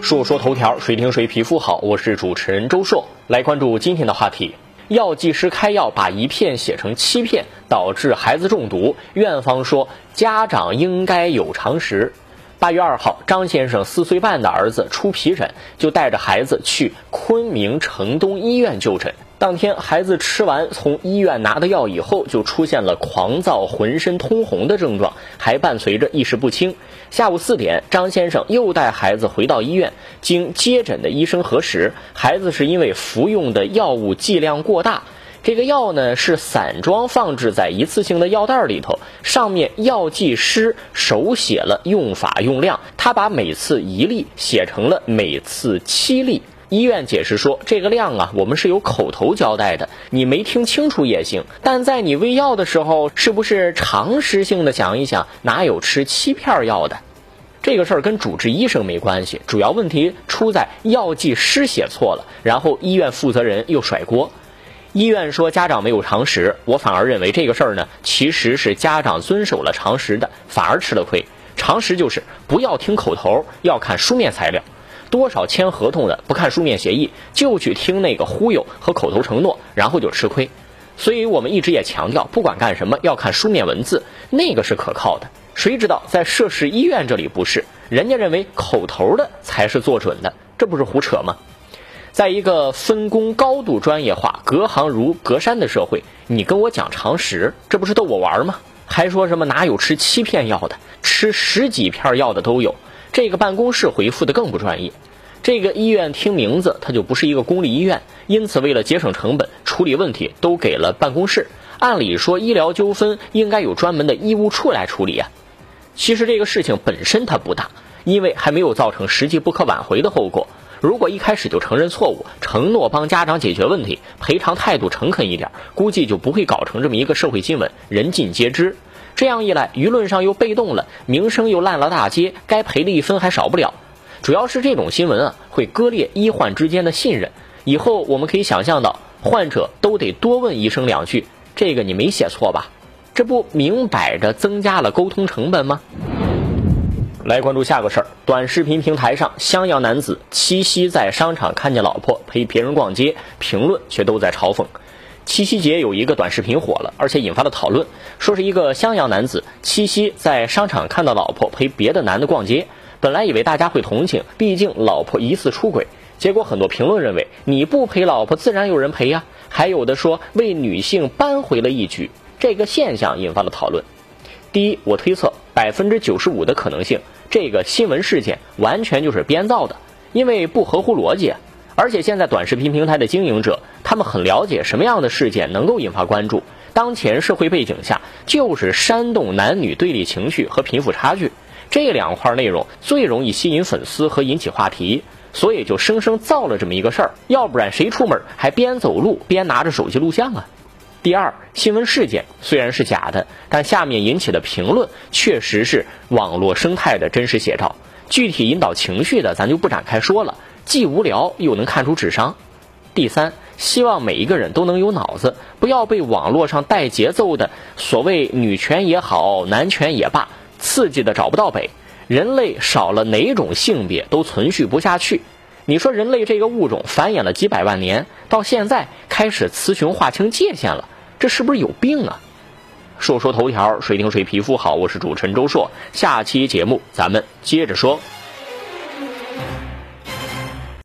说说头条，谁听谁皮肤好。我是主持人周硕，来关注今天的话题。药剂师开药把一片写成七片，导致孩子中毒。院方说家长应该有常识。八月二号，张先生四岁半的儿子出皮疹，就带着孩子去昆明城东医院就诊。当天，孩子吃完从医院拿的药以后，就出现了狂躁、浑身通红的症状，还伴随着意识不清。下午四点，张先生又带孩子回到医院，经接诊的医生核实，孩子是因为服用的药物剂量过大。这个药呢是散装放置在一次性的药袋里头，上面药剂师手写了用法用量，他把每次一粒写成了每次七粒。医院解释说，这个量啊，我们是有口头交代的，你没听清楚也行。但在你喂药的时候，是不是常识性的想一想，哪有吃七片药的？这个事儿跟主治医生没关系，主要问题出在药剂师写错了，然后医院负责人又甩锅。医院说家长没有常识，我反而认为这个事儿呢，其实是家长遵守了常识的，反而吃了亏。常识就是不要听口头，要看书面材料。多少签合同的不看书面协议就去听那个忽悠和口头承诺，然后就吃亏。所以我们一直也强调，不管干什么要看书面文字，那个是可靠的。谁知道在涉事医院这里不是？人家认为口头的才是做准的，这不是胡扯吗？在一个分工高度专业化、隔行如隔山的社会，你跟我讲常识，这不是逗我玩吗？还说什么哪有吃七片药的，吃十几片药的都有。这个办公室回复的更不专业。这个医院听名字，它就不是一个公立医院，因此为了节省成本，处理问题都给了办公室。按理说，医疗纠纷应该有专门的医务处来处理啊。其实这个事情本身它不大，因为还没有造成实际不可挽回的后果。如果一开始就承认错误，承诺帮家长解决问题，赔偿态度诚恳一点，估计就不会搞成这么一个社会新闻，人尽皆知。这样一来，舆论上又被动了，名声又烂了大街，该赔的一分还少不了。主要是这种新闻啊，会割裂医患之间的信任。以后我们可以想象到，患者都得多问医生两句：“这个你没写错吧？”这不明摆着增加了沟通成本吗？来关注下个事儿，短视频平台上，襄阳男子七夕在商场看见老婆陪别人逛街，评论却都在嘲讽。七夕节有一个短视频火了，而且引发了讨论，说是一个襄阳男子七夕在商场看到老婆陪别的男的逛街，本来以为大家会同情，毕竟老婆疑似出轨，结果很多评论认为你不陪老婆，自然有人陪呀，还有的说为女性扳回了一局，这个现象引发了讨论。第一，我推测百分之九十五的可能性，这个新闻事件完全就是编造的，因为不合乎逻辑。而且现在短视频平台的经营者，他们很了解什么样的事件能够引发关注。当前社会背景下，就是煽动男女对立情绪和贫富差距这两块内容最容易吸引粉丝和引起话题，所以就生生造了这么一个事儿。要不然谁出门还边走路边拿着手机录像啊？第二，新闻事件虽然是假的，但下面引起的评论确实是网络生态的真实写照。具体引导情绪的，咱就不展开说了。既无聊又能看出智商。第三，希望每一个人都能有脑子，不要被网络上带节奏的所谓女权也好，男权也罢，刺激的找不到北。人类少了哪种性别都存续不下去。你说人类这个物种繁衍了几百万年，到现在开始雌雄划清界限了，这是不是有病啊？说说头条，谁听谁皮肤好？我是主持人周硕，下期节目咱们接着说。